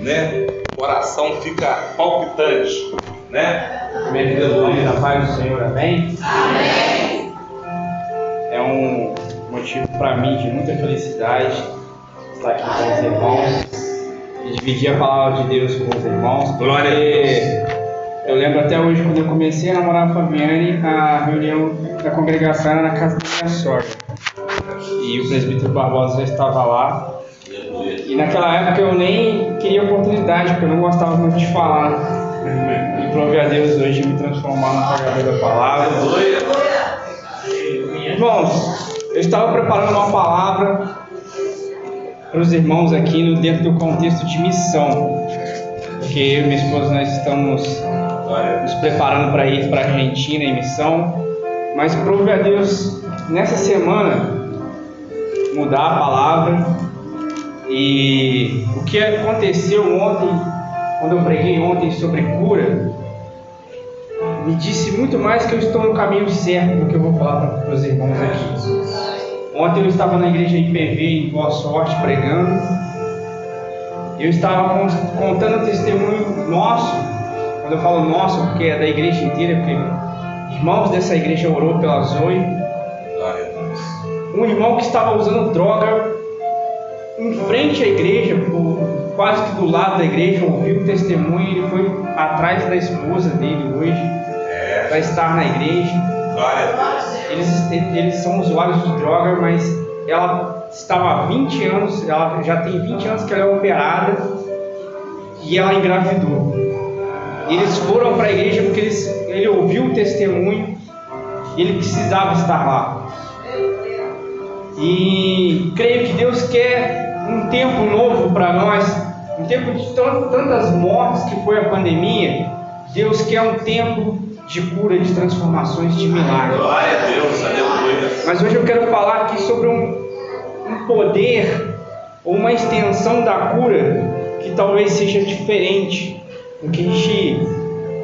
né? O coração fica palpitante, né? Primeiro Deus, nome da paz do Senhor, amém? Amém. É um motivo para mim de muita felicidade estar aqui com os irmãos e dividir a palavra de Deus com os irmãos. Glória a Deus. Eu lembro até hoje quando eu comecei a namorar a Fabiane, a reunião da congregação era na casa da minha sogra. E o presbítero Barbosa já estava lá. E naquela época eu nem queria oportunidade, porque eu não gostava muito de falar. E prove a Deus hoje me transformar no pagador da palavra. Irmãos, eu estava preparando uma palavra para os irmãos aqui no, dentro do contexto de missão. Porque eu e minha esposa nós estamos nos preparando para ir para a Argentina em missão. Mas prove a Deus nessa semana mudar a palavra. E o que aconteceu ontem, quando eu preguei ontem sobre cura, me disse muito mais que eu estou no caminho certo do que eu vou falar para os irmãos aqui. Ontem eu estava na igreja IPV em Boa Sorte pregando. Eu estava contando o testemunho nosso. Quando eu falo nosso, porque é da igreja inteira, porque irmãos dessa igreja orou pela Zoe. Um irmão que estava usando droga em frente à igreja, quase que do lado da igreja, ouviu o testemunho e ele foi atrás da esposa dele hoje para estar na igreja. Eles, eles são usuários de droga, mas ela estava há 20 anos, ela já tem 20 anos que ela é operada e ela engravidou. Eles foram para a igreja porque eles, ele ouviu o testemunho ele precisava estar lá. E creio que Deus quer um tempo novo para nós, um tempo de tantas mortes que foi a pandemia. Deus quer um tempo de cura, de transformações, de milagres. Glória a Deus, aleluia. Mas hoje eu quero falar aqui sobre um, um poder ou uma extensão da cura que talvez seja diferente do que a gente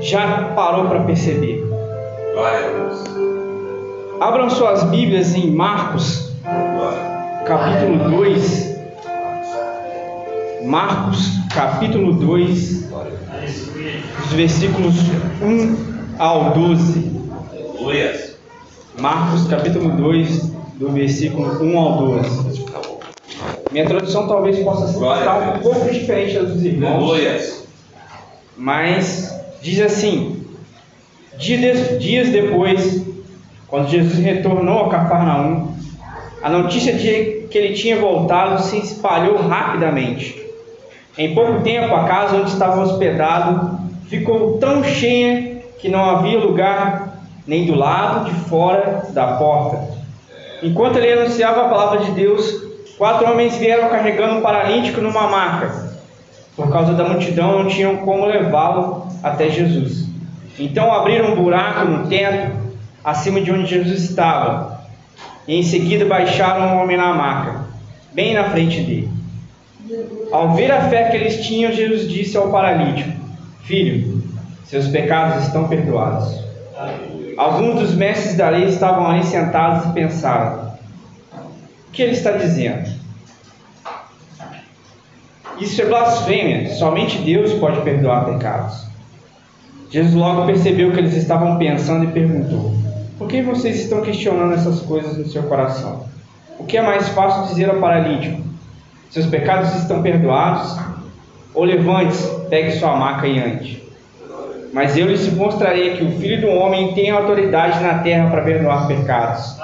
já parou para perceber. Glória a Deus. Abram suas Bíblias em Marcos, capítulo 2. Marcos, capítulo 2, os versículos 1 ao 12. Aleluia. Marcos capítulo 2, do versículo 1 ao 12. Minha tradução talvez possa estar um pouco diferente dos irmãos, mas diz assim: dias depois, quando Jesus retornou a Cafarnaum, a notícia de que ele tinha voltado se espalhou rapidamente. Em pouco tempo, a casa onde estava hospedado ficou tão cheia que não havia lugar nem do lado de fora da porta. Enquanto ele anunciava a palavra de Deus, quatro homens vieram carregando um paralítico numa maca. Por causa da multidão, não tinham como levá-lo até Jesus. Então abriram um buraco no teto, acima de onde Jesus estava, e em seguida baixaram o homem na maca, bem na frente dele. Ao ver a fé que eles tinham, Jesus disse ao paralítico: Filho, seus pecados estão perdoados. Alguns dos mestres da lei estavam ali sentados e pensaram: O que ele está dizendo? Isso é blasfêmia, somente Deus pode perdoar pecados. Jesus logo percebeu que eles estavam pensando e perguntou: Por que vocês estão questionando essas coisas no seu coração? O que é mais fácil dizer ao paralítico? Seus pecados estão perdoados? Ou levante-se, pegue sua maca e ande. Mas eu lhes mostrarei que o Filho do Homem tem autoridade na terra para perdoar pecados.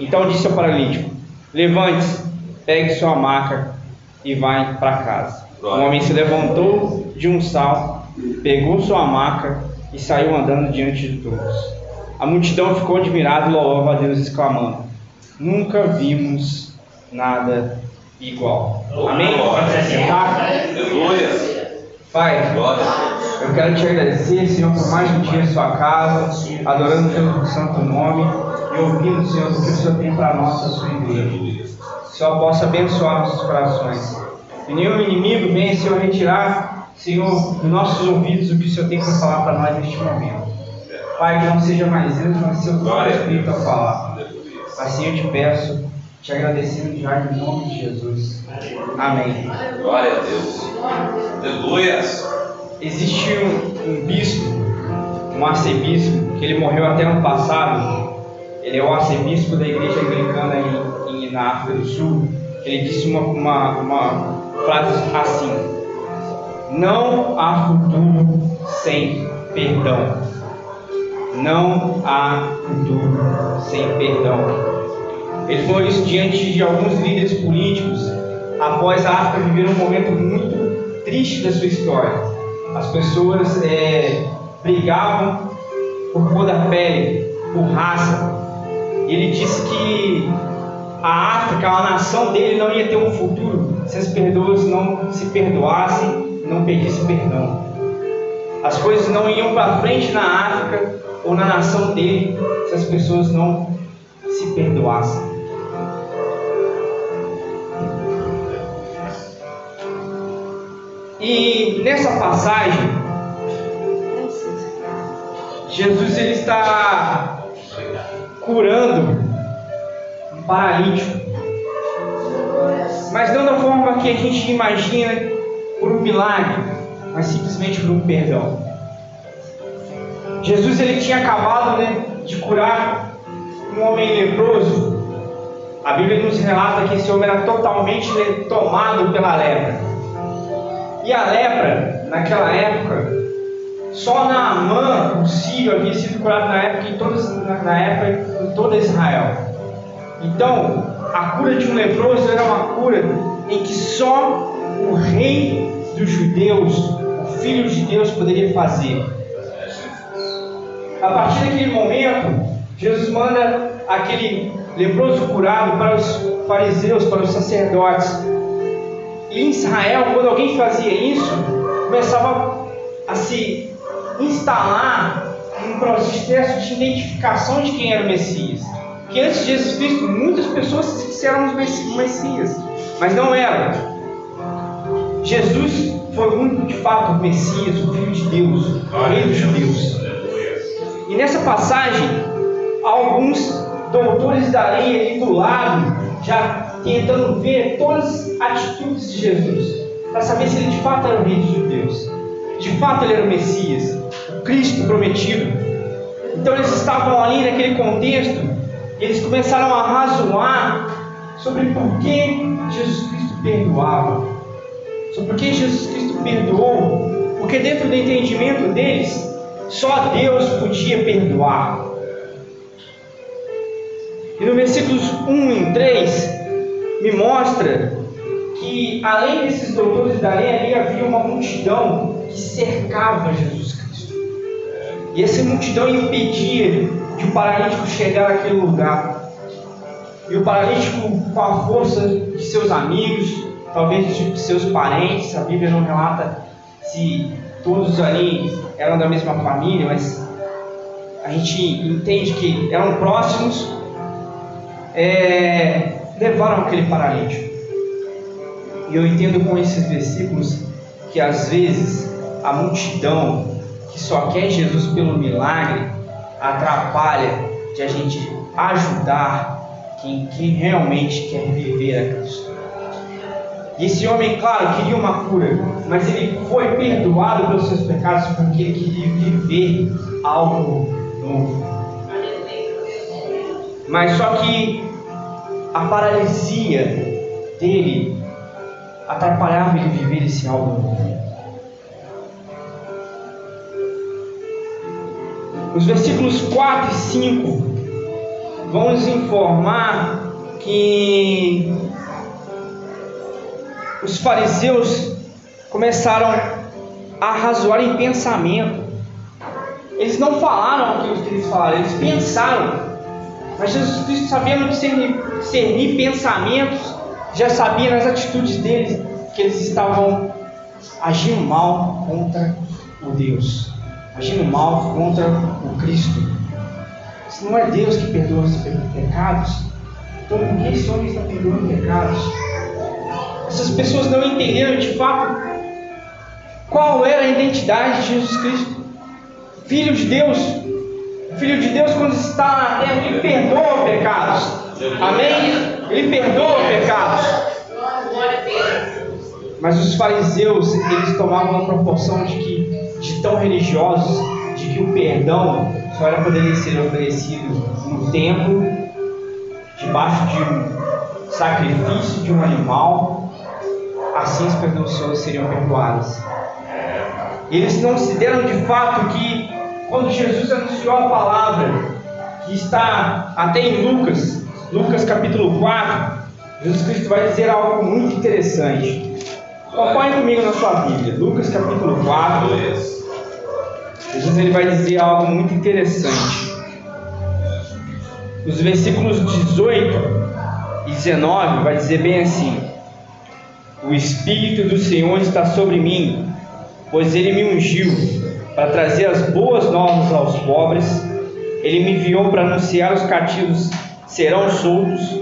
Então disse ao paralítico: Levante-se, pegue sua maca e vá para casa. O homem se levantou de um salto, pegou sua maca e saiu andando diante de todos. A multidão ficou admirada e louvava a Deus, exclamando: Nunca vimos nada igual. Amém? Se sentar? Aleluia. Pai, Glória eu quero te agradecer, Senhor, por mais um dia em sua casa, adorando o teu santo nome e ouvindo, Senhor, o que o Senhor tem para nós, a sua igreja. Senhor possa abençoar nossos corações. Que nenhum inimigo venha, Senhor, retirar, Senhor, dos nossos ouvidos o que o Senhor tem para falar para nós neste momento. Pai, que não seja mais eu, mas seu Espírito a falar. Assim eu te peço, te agradecendo já em nome de Jesus. Amém. Glória a Deus. Aleluia. Existe um, um bispo, um arcebispo, que ele morreu até ano passado. Ele é o arcebispo da igreja anglicana em, em, na África do Sul. Ele disse uma, uma, uma frase assim: Não há futuro sem perdão. Não há futuro sem perdão. Ele falou isso diante de alguns líderes políticos após a África viver um momento muito triste da sua história. As pessoas é, brigavam por cor da pele, por raça. E ele disse que a África, a nação dele, não ia ter um futuro se as pessoas não se perdoassem, não pedissem perdão. As coisas não iam para frente na África ou na nação dele se as pessoas não se perdoassem. E nessa passagem, Jesus ele está curando um paralítico, mas não da forma que a gente imagina por um milagre, mas simplesmente por um perdão. Jesus ele tinha acabado né, de curar um homem leproso. A Bíblia nos relata que esse homem era totalmente tomado pela lepra. E a lepra, naquela época, só Naamã, o sírio, havia sido curado na época, em, todas, na, na época em toda Israel. Então, a cura de um leproso era uma cura em que só o rei dos judeus, o filho de Deus, poderia fazer. A partir daquele momento, Jesus manda aquele leproso curado para os fariseus, para os sacerdotes, em Israel, quando alguém fazia isso, começava a se instalar um processo de identificação de quem era o Messias. Que antes de Jesus Cristo, muitas pessoas se disseram os Messias, mas não eram. Jesus foi o único de fato o Messias, o Filho de Deus, o Rei dos Judeus. E nessa passagem, alguns doutores da lei ali do lado já tentando ver todas as atitudes de Jesus, para saber se ele de fato era o rei dos judeus, de fato ele era o Messias, o Cristo prometido. Então eles estavam ali naquele contexto e eles começaram a razoar sobre por que Jesus Cristo perdoava, sobre por que Jesus Cristo perdoou, porque dentro do entendimento deles, só Deus podia perdoar. E no versículos 1 e 3, me mostra que além desses doutores da lei, ali havia uma multidão que cercava Jesus Cristo. E essa multidão impedia de o paralítico chegar àquele lugar. E o paralítico, com a força de seus amigos, talvez de seus parentes, a Bíblia não relata se todos ali eram da mesma família, mas a gente entende que eram próximos. É, levaram aquele paralítico. E eu entendo com esses versículos que às vezes a multidão que só quer Jesus pelo milagre atrapalha de a gente ajudar quem, quem realmente quer viver a Cristo. E esse homem, claro, queria uma cura, mas ele foi perdoado pelos seus pecados porque ele queria viver algo novo. Mas só que a paralisia dele atrapalhava ele viver esse algo. Os versículos 4 e 5 vão nos informar que os fariseus começaram a razoar em pensamento. Eles não falaram aquilo que eles falaram, eles pensaram mas Jesus Cristo, sabendo discernir, discernir pensamentos, já sabia nas atitudes deles que eles estavam agindo mal contra o Deus, agindo mal contra o Cristo. Se não é Deus que perdoa os pecados, então por que esse homem está perdoando pecados? Essas pessoas não entenderam de fato qual era a identidade de Jesus Cristo, Filho de Deus, Filho de Deus, quando está na terra, ele perdoa pecados. Amém? Ele perdoa pecados. Mas os fariseus, eles tomavam uma proporção de que, de tão religiosos, de que o perdão só era poder ser oferecido no templo, debaixo de um sacrifício de um animal, assim as pessoas seriam perdoadas. Eles não se deram de fato que, quando Jesus anunciou a palavra, que está até em Lucas, Lucas capítulo 4, Jesus Cristo vai dizer algo muito interessante. Acompanhe comigo na sua Bíblia, Lucas capítulo 4. Jesus ele vai dizer algo muito interessante. Nos versículos 18 e 19 vai dizer bem assim: O Espírito do Senhor está sobre mim, pois ele me ungiu para trazer as boas novas aos pobres. Ele me enviou para anunciar os cativos serão soltos,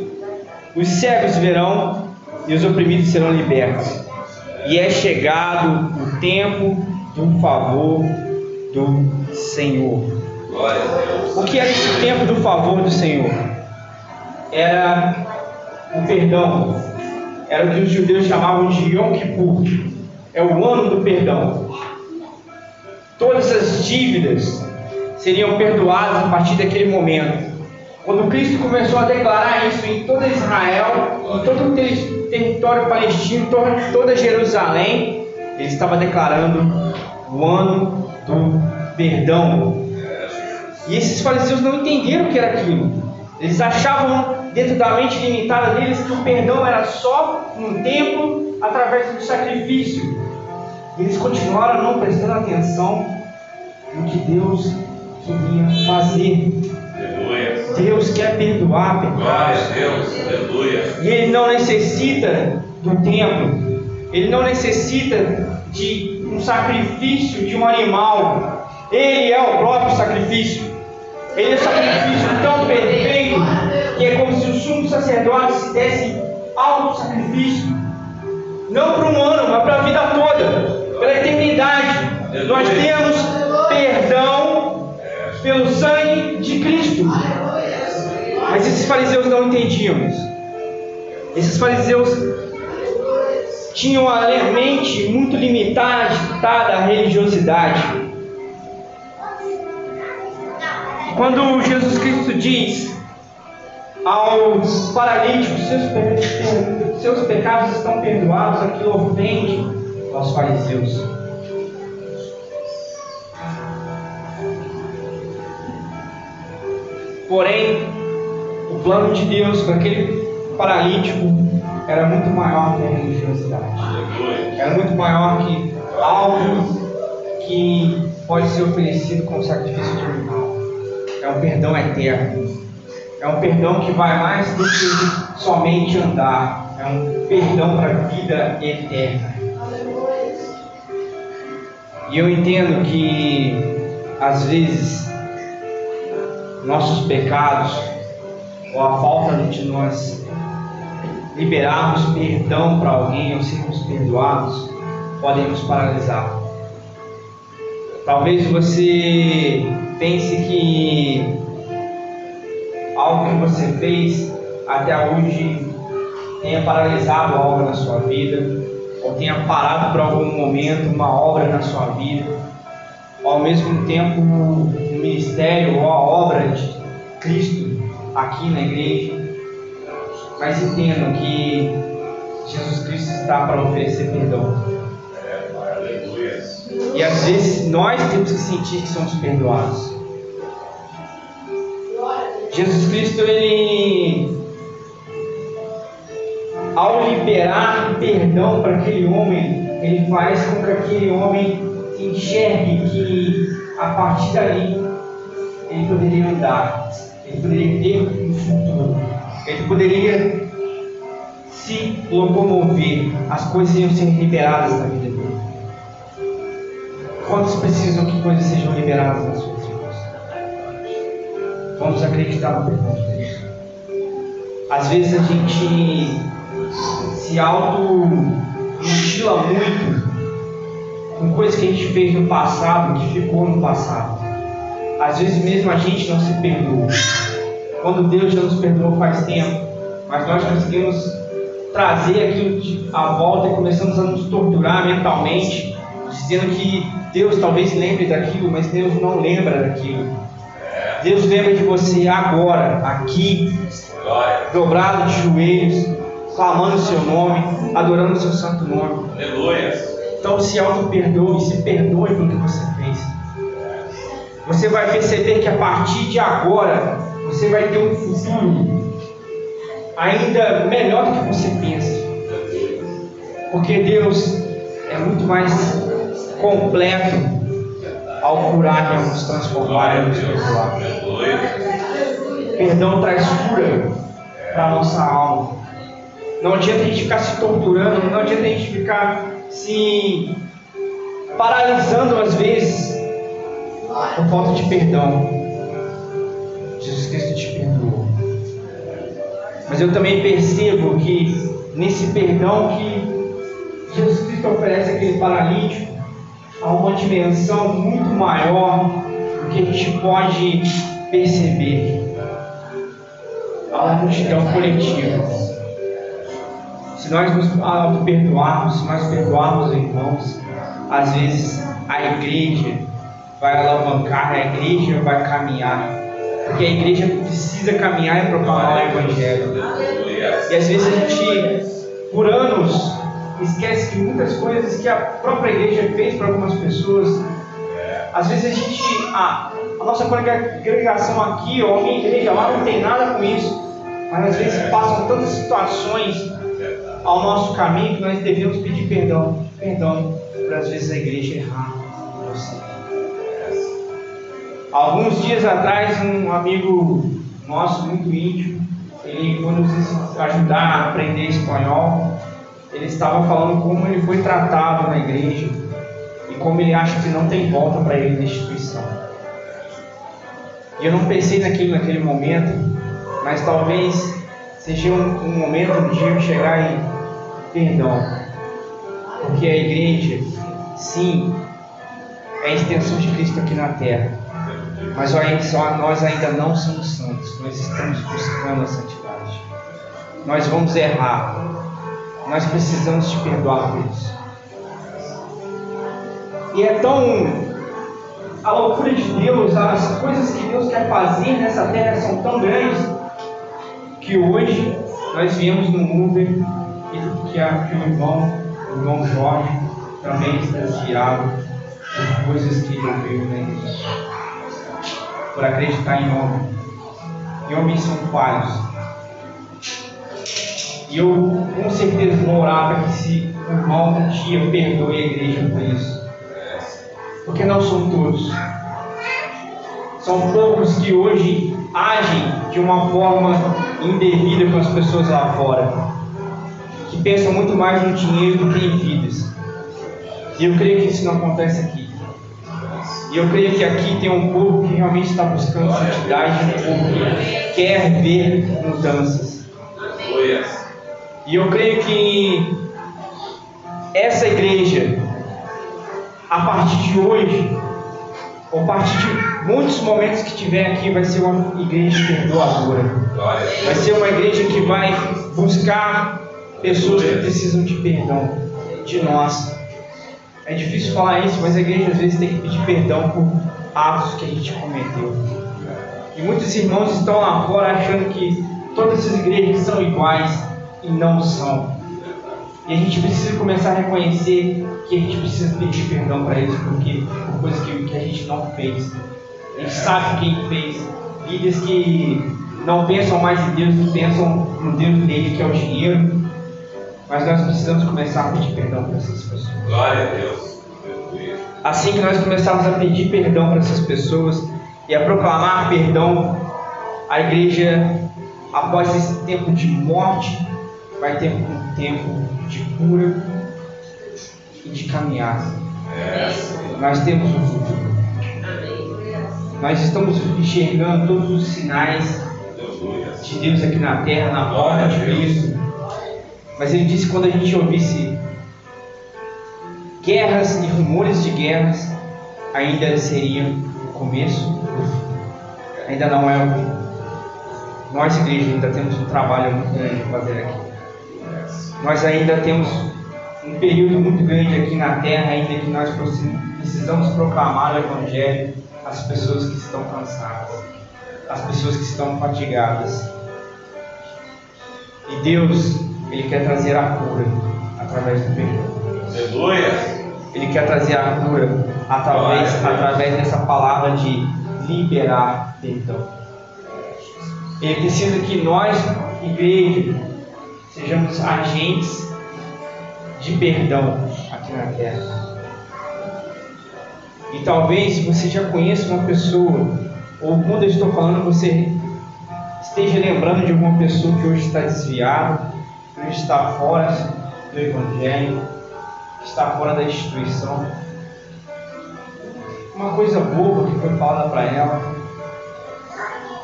os cegos verão e os oprimidos serão libertos. E é chegado o tempo do favor do Senhor. O que era esse tempo do favor do Senhor? Era o perdão. Era o que os judeus chamavam de Yom Kippur. É o ano do perdão. Todas as dívidas seriam perdoadas a partir daquele momento. Quando Cristo começou a declarar isso em toda Israel, em todo o território palestino, toda Jerusalém, ele estava declarando o ano do perdão. E esses fariseus não entenderam o que era aquilo. Eles achavam, dentro da mente limitada deles, que o perdão era só um templo através do sacrifício. E eles continuaram não prestando atenção no que Deus queria fazer. Deus quer perdoar pecados. E Ele não necessita do templo. Ele não necessita de um sacrifício de um animal. Ele é o próprio sacrifício. Ele é um sacrifício tão perfeito que é como se o sumo sacerdote se desse alto sacrifício. Não para um ano, mas para a vida toda, pela eternidade. Nós temos perdão pelo sangue de Cristo. Mas esses fariseus não entendiam. Esses fariseus tinham a mente muito limitada à religiosidade. Quando Jesus Cristo diz aos paralíticos, seus, seus pecados estão perdoados, aquilo ofende aos fariseus. Porém, o plano de Deus para aquele paralítico era muito maior que a religiosidade. Era muito maior que algo que pode ser oferecido como sacrifício de animal. É um perdão eterno. É um perdão que vai mais do que somente andar. É um perdão para a vida eterna. E eu entendo que às vezes nossos pecados ou a falta de nós liberarmos perdão para alguém ou sermos perdoados podem nos paralisar. Talvez você pense que algo que você fez até hoje tenha paralisado algo na sua vida, ou tenha parado por algum momento uma obra na sua vida, ou ao mesmo tempo o ministério ou a obra de Cristo aqui na igreja, mas entendam que Jesus Cristo está para oferecer perdão. E às vezes nós temos que sentir que somos perdoados. Jesus Cristo, ele, ao liberar perdão para aquele homem, ele faz com que aquele homem enxergue que a partir dali ele poderia andar ele poderia ter um futuro, ele poderia se locomover, as coisas iam ser liberadas na vida dele. Quantos precisam que coisas sejam liberadas nas suas vidas? Vamos acreditar no perdão de Deus. Às vezes a gente se auto-mutila muito com coisas que a gente fez no passado, que ficou no passado. Às vezes mesmo a gente não se perdoa. Quando Deus já nos perdoou faz tempo, mas nós conseguimos trazer aquilo à volta e começamos a nos torturar mentalmente, dizendo que Deus talvez lembre daquilo, mas Deus não lembra daquilo. Deus lembra de você agora, aqui, dobrado de joelhos, clamando o seu nome, adorando o seu santo nome. Aleluia. Então se auto-perdoe, se perdoe pelo que você fez. Você vai perceber que a partir de agora você vai ter um futuro ainda melhor do que você pensa. Porque Deus é muito mais completo ao curar e ao nos transformar e nos perdoar. Perdão traz cura para a nossa alma. Não adianta a gente ficar se torturando, não adianta a gente ficar se paralisando às vezes por falta de perdão. Jesus Cristo te perdoou. Mas eu também percebo que nesse perdão que Jesus Cristo oferece àquele paralítico, há uma dimensão muito maior do que a gente pode perceber. Há uma multidão coletiva. Se nós nos auto-perdoarmos, se nós perdoarmos irmãos, às vezes a igreja vai alavancar, a igreja vai caminhar. Porque a igreja precisa caminhar e proclamar o Evangelho. E às vezes a gente, por anos, esquece que muitas coisas que a própria igreja fez para algumas pessoas, às vezes a gente, a, a nossa congregação aqui, ou a minha igreja lá, não tem nada com isso, mas às vezes passam tantas situações ao nosso caminho que nós devemos pedir perdão, perdão, por às vezes a igreja errar você. Alguns dias atrás, um amigo nosso muito íntimo, ele foi nos ajudar a aprender espanhol. Ele estava falando como ele foi tratado na igreja e como ele acha que não tem volta para ele na instituição. E eu não pensei naquilo naquele momento, mas talvez seja um, um momento um dia eu chegar em perdão, porque a igreja, sim, é a extensão de Cristo aqui na terra. Mas nós ainda não somos santos, nós estamos buscando a santidade. Nós vamos errar, nós precisamos te perdoar por isso. E é tão. A loucura de Deus, as coisas que Deus quer fazer nessa terra são tão grandes que hoje nós viemos no Uber e que, a, que o irmão, o irmão Jorge, também está desviado por coisas que não veio na igreja por acreditar em homem. E homens são falhos. E eu com certeza vou orar para que esse irmão um dia perdoe a igreja por isso. Porque não são todos. São poucos que hoje agem de uma forma indevida com as pessoas lá fora. Que pensam muito mais no dinheiro do que em vidas. E eu creio que isso não acontece aqui. E eu creio que aqui tem um povo que realmente está buscando santidade, um povo que quer ver mudanças. E eu creio que essa igreja, a partir de hoje, ou a partir de muitos momentos que tiver aqui, vai ser uma igreja perdoadora. Vai ser uma igreja que vai buscar pessoas que precisam de perdão de nós. É difícil falar isso, mas a igreja às vezes tem que pedir perdão por atos que a gente cometeu. E muitos irmãos estão lá fora achando que todas essas igrejas são iguais e não são. E a gente precisa começar a reconhecer que a gente precisa pedir perdão para eles porque, por coisas que, que a gente não fez. A gente sabe quem fez. Vidas que não pensam mais em Deus, que pensam no Deus dele, que é o dinheiro, mas nós precisamos começar a pedir perdão para essas pessoas. Glória a Deus. Assim que nós começarmos a pedir perdão para essas pessoas e a proclamar perdão, a igreja, após esse tempo de morte, vai ter um tempo de cura e de caminhada. Nós temos um futuro. Nós estamos enxergando todos os sinais de Deus aqui na terra, na volta de Cristo. Mas ele disse que quando a gente ouvisse guerras e rumores de guerras, ainda seria o começo. Ainda não é o fim. Nós, igreja, ainda temos um trabalho muito grande a fazer aqui. Nós ainda temos um período muito grande aqui na terra, ainda que nós precisamos proclamar o Evangelho às pessoas que estão cansadas, às pessoas que estão fatigadas. E Deus, Ele quer trazer a cura através do perdão. Aleluia! Ele quer trazer a cura através, através dessa palavra de liberar perdão. Ele precisa que nós, igreja, sejamos agentes de perdão aqui na terra. E talvez você já conheça uma pessoa, ou quando eu estou falando, você esteja lembrando de alguma pessoa que hoje está desviada, que está fora do Evangelho, que está fora da instituição. Uma coisa boba que foi falada para ela,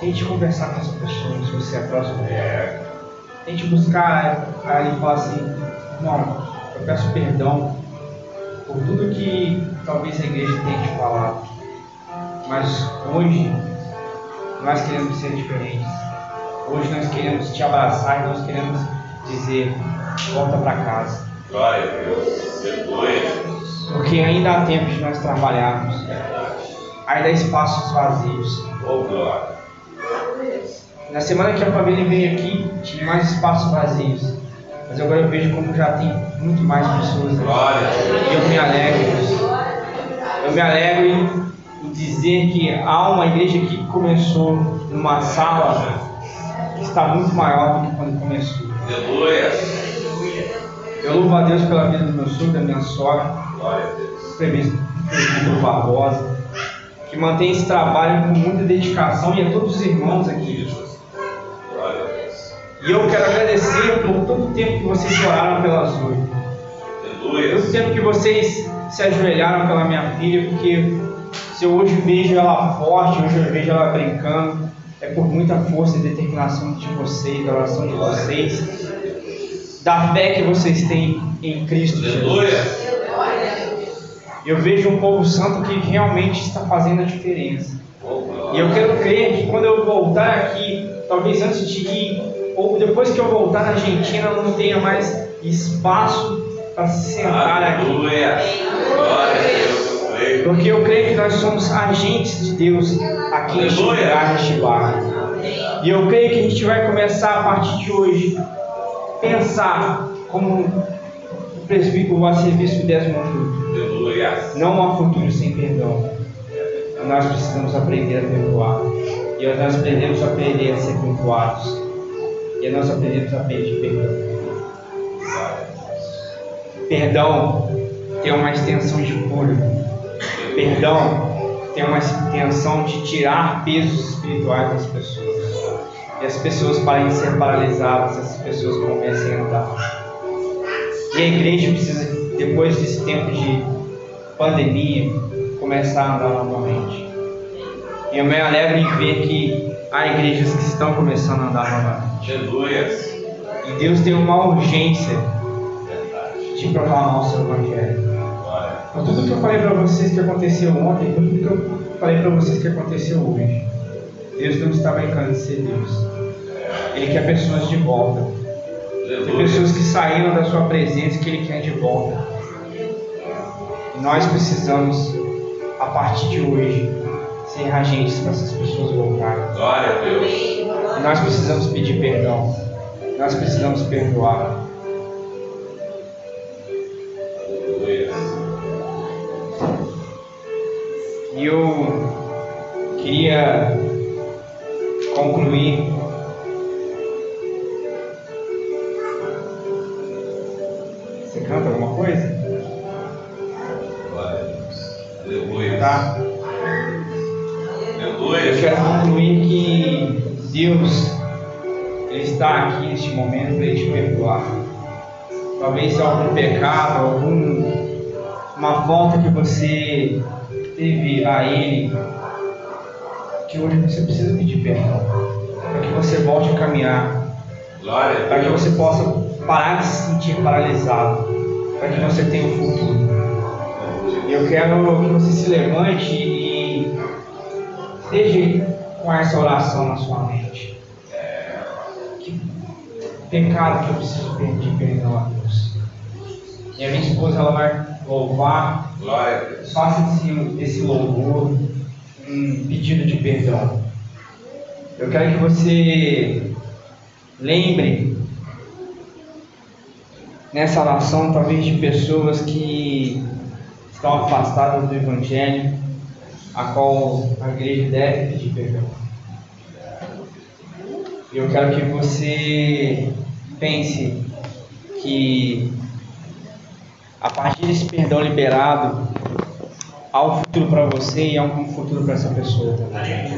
Tente conversar com essa pessoa, se você é próximo dela. Tente buscar aí e falar assim, não, eu peço perdão por tudo que talvez a igreja tenha te falado. Mas hoje nós queremos ser diferentes. Hoje nós queremos te abraçar e nós queremos dizer, volta para casa. Glória a Deus. Perdoe. Porque ainda há tempo de nós trabalharmos. Ainda há espaços vazios. Oh, glória. Na semana que a família veio aqui, tinha mais espaços vazios. Mas agora eu vejo como já tem muito mais pessoas aqui. Glória. E eu me alegro. Eu me alegro em dizer que há uma igreja que começou numa sala que está muito maior do que quando começou. Aleluia. Eu louvo a Deus pela vida do meu sogro, da minha sogra, Glória a Deus. presbítero Barbosa, que mantém esse trabalho com muita dedicação e a todos os irmãos aqui. Glória a Deus. E eu quero agradecer por todo o tempo que vocês oraram pela Zoe. Aleluia. Todo o tempo que vocês se ajoelharam pela minha filha, porque se eu hoje vejo ela forte, hoje eu vejo ela brincando, é por muita força e determinação de vocês, da oração de vocês, da fé que vocês têm em Cristo Jesus. Eu vejo um povo santo que realmente está fazendo a diferença. E eu quero crer que quando eu voltar aqui, talvez antes de ir, ou depois que eu voltar na Argentina, eu não tenha mais espaço para se sentar aqui. Porque eu creio que nós somos agentes de Deus aqui Aleluia. lugar, neste bar. E eu creio que a gente vai começar a partir de hoje pensar como o presbítero, o arcebispo Desmond Tutu. Aleluia. Não há futuro sem perdão. Nós precisamos aprender a perdoar. E nós aprendemos a aprender a ser perdoados. E nós aprendemos a pedir perdão. Perdão tem uma extensão de cura. Perdão tem uma extensão de tirar pesos espirituais das pessoas. E as pessoas parem de ser paralisadas, as pessoas comecem a andar. E a igreja precisa, depois desse tempo de pandemia, começar a andar novamente. E eu me alegro em ver que há igrejas que estão começando a andar novamente. Aleluia. E Deus tem uma urgência de proclamar o seu evangelho. Por tudo que eu falei para vocês que aconteceu ontem, tudo que eu falei para vocês que aconteceu hoje, Deus não está brincando de ser Deus. Ele quer pessoas de volta. Tem pessoas que saíram da sua presença que Ele quer de volta. E nós precisamos, a partir de hoje, ser agentes para essas pessoas voltarem. Glória a Deus. E nós precisamos pedir perdão. Nós precisamos perdoar. E eu queria concluir Você canta alguma coisa? Aleluia. Tá? Eu Aleluia. quero concluir que Deus ele está aqui neste momento para te perdoar. Talvez algum pecado, algum uma falta que você teve a Ele, que hoje você precisa pedir perdão, para que você volte a caminhar, para que você possa parar de se sentir paralisado, para que você tenha um futuro. Eu quero que você se levante e esteja com essa oração na sua mente. Que pecado que eu preciso pedir perdão a Deus. E a minha esposa ela vai louvar, faça esse, esse louvor, um pedido de perdão. Eu quero que você lembre nessa oração talvez de pessoas que estão afastadas do Evangelho, a qual a igreja deve pedir perdão. Eu quero que você pense que a partir desse perdão liberado, há um futuro para você e há um futuro para essa pessoa também.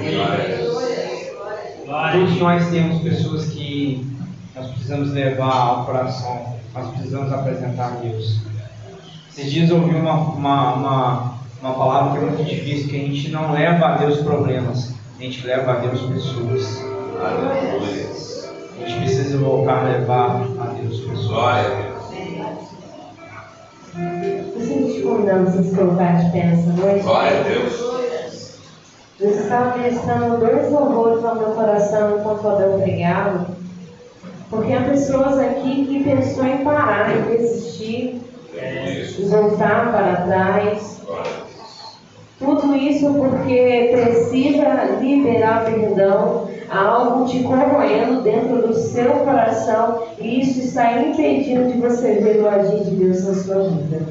Todos nós temos pessoas que nós precisamos levar ao coração, nós precisamos apresentar a Deus. Esses dias eu ouvi uma, uma, uma, uma palavra que é muito difícil, que a gente não leva a Deus problemas, a gente leva a Deus pessoas. A gente precisa voltar a levar a colocar de pé nessa noite. Glória a Deus. Deus estava ministrando dois horrores ao meu coração enquanto Adão pregava, porque há pessoas aqui que pensou em parar, em desistir, voltar para trás. Tudo isso porque precisa liberar perdão, algo te corroendo dentro do seu coração e isso está impedindo de você ver o agir de Deus na sua vida.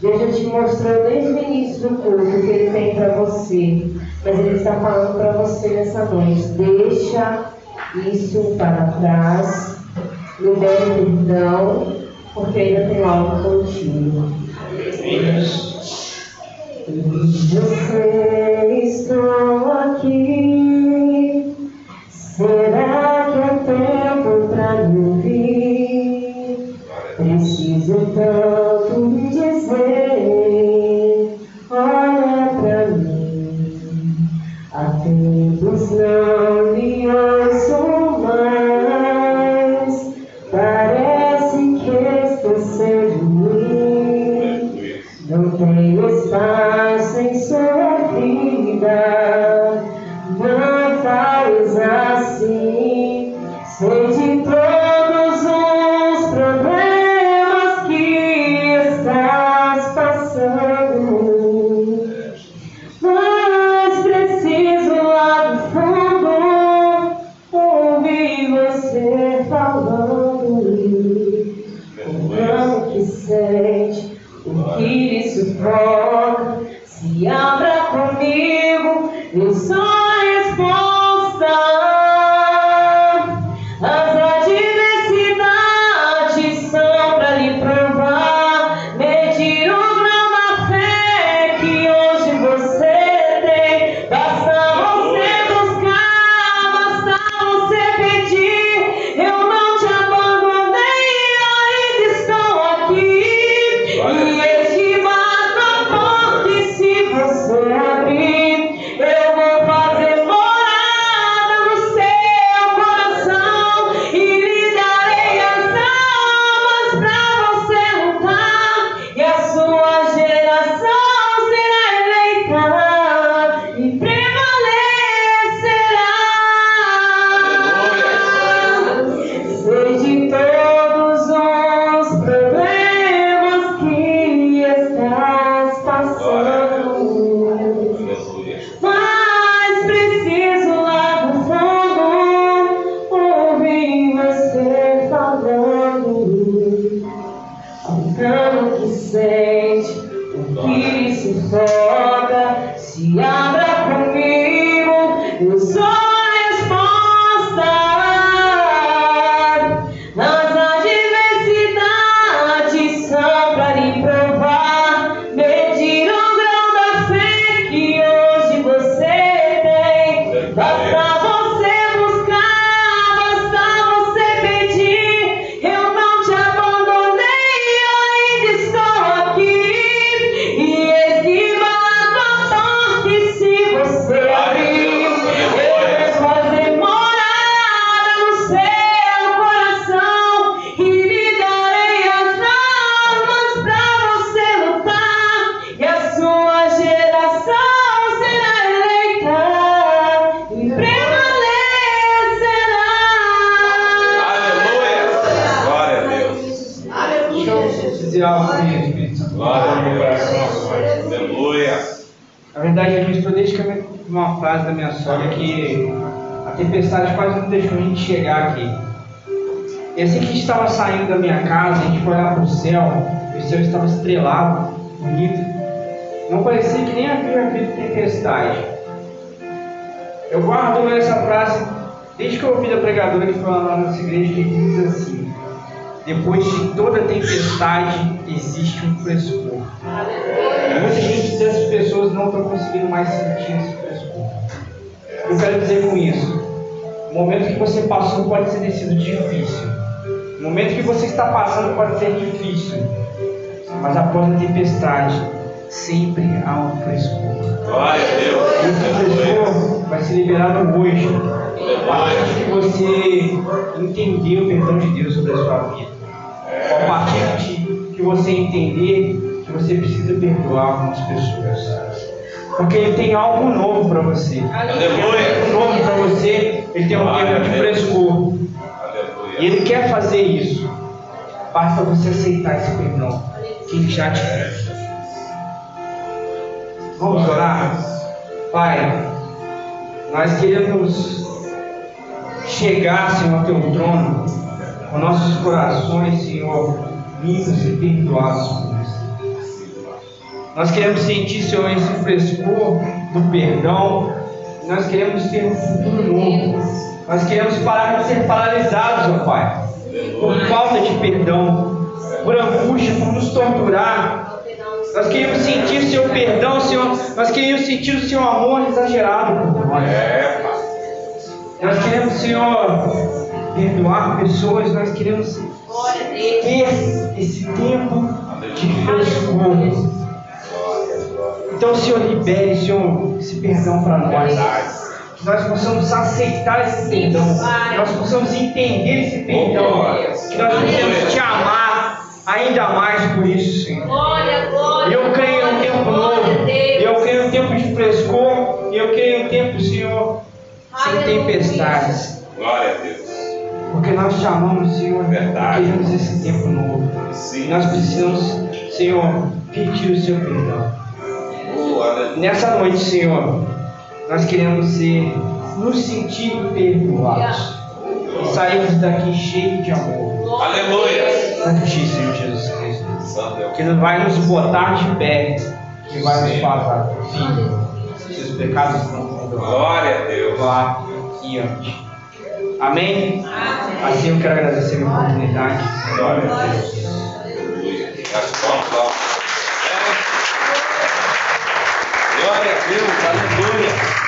Deus já te mostrou desde o início do culto o que Ele tem para você. Mas Ele está falando para você nessa noite. Deixa isso para trás. Libere perdão, porque ainda tem algo contigo. Você estou aqui. Será que é tempo para me ouvir? Preciso tanto Alguém que sente o que sufoca, se abra Aleluia. Na verdade, a gente desde que eu uma frase da minha sogra que a tempestade quase não deixou a gente chegar aqui. E assim que a gente estava saindo da minha casa, a gente foi olhar para o céu, e o céu estava estrelado, bonito. Não parecia que nem havia havido tempestade. Eu guardo essa frase desde que eu ouvi da pregadora que foi lá na nossa igreja, que diz assim: Depois de toda tempestade, existe um frescor. Muita gente dessas pessoas não estão conseguindo mais sentir esse frescor. Eu quero dizer com isso: o momento que você passou pode ter sido difícil. O momento que você está passando pode ser difícil. Mas após a tempestade, sempre há um frescor. Glória a Deus. E esse frescor vai ser liberado hoje. A partir de você entender o perdão de Deus sobre a sua vida. A partir de que você entender que você precisa perdoar algumas pessoas. Porque ele tem algo novo para você. Ele tem algo novo para você. Ele tem um tempo de frescor. E ele quer fazer isso. Basta você aceitar esse perdão que ele já te fez. Vamos orar? Pai, nós queremos chegar, Senhor, ao teu trono, com nossos corações, Senhor, limpos e perdoados por. Nós queremos sentir, Senhor, esse frescor do perdão. Nós queremos ter um futuro novo. Nós queremos parar de ser paralisados, ó Pai, por falta de perdão, por angústia, por nos torturar. Nós queríamos sentir o seu perdão, Senhor. Nós queríamos sentir o seu amor exagerado por nós. Nós queremos, Senhor, perdoar pessoas. Nós queremos ter esse tempo de frescor. Então, Senhor, libere, Senhor, esse perdão para nós. Que nós possamos aceitar esse perdão. Que nós possamos entender esse perdão. Que nós possamos te amar ainda mais por isso, Senhor. Eu creio em um tempo novo. Eu creio em um tempo de frescor. E eu creio em um tempo, Senhor, sem tempestades. Glória a Deus. Porque nós te amamos, Senhor. Verdade. Queremos esse tempo novo. E Sim. nós precisamos, Senhor, pedir o seu perdão. Oh, aleluia. Nessa noite, Senhor, nós queremos ser, nos sentir perdoados. E sairmos daqui cheios de amor. Aleluia. Ti, Senhor Jesus Cristo. Santo é Que não vai nos botar de pé. Que vai nos falar, filho, seus pecados perdoados. Glória a Deus. Vá e ande. Amém? Assim eu quero agradecer a minha oportunidade. Glória a Deus. Glória a Deus. Aleluia.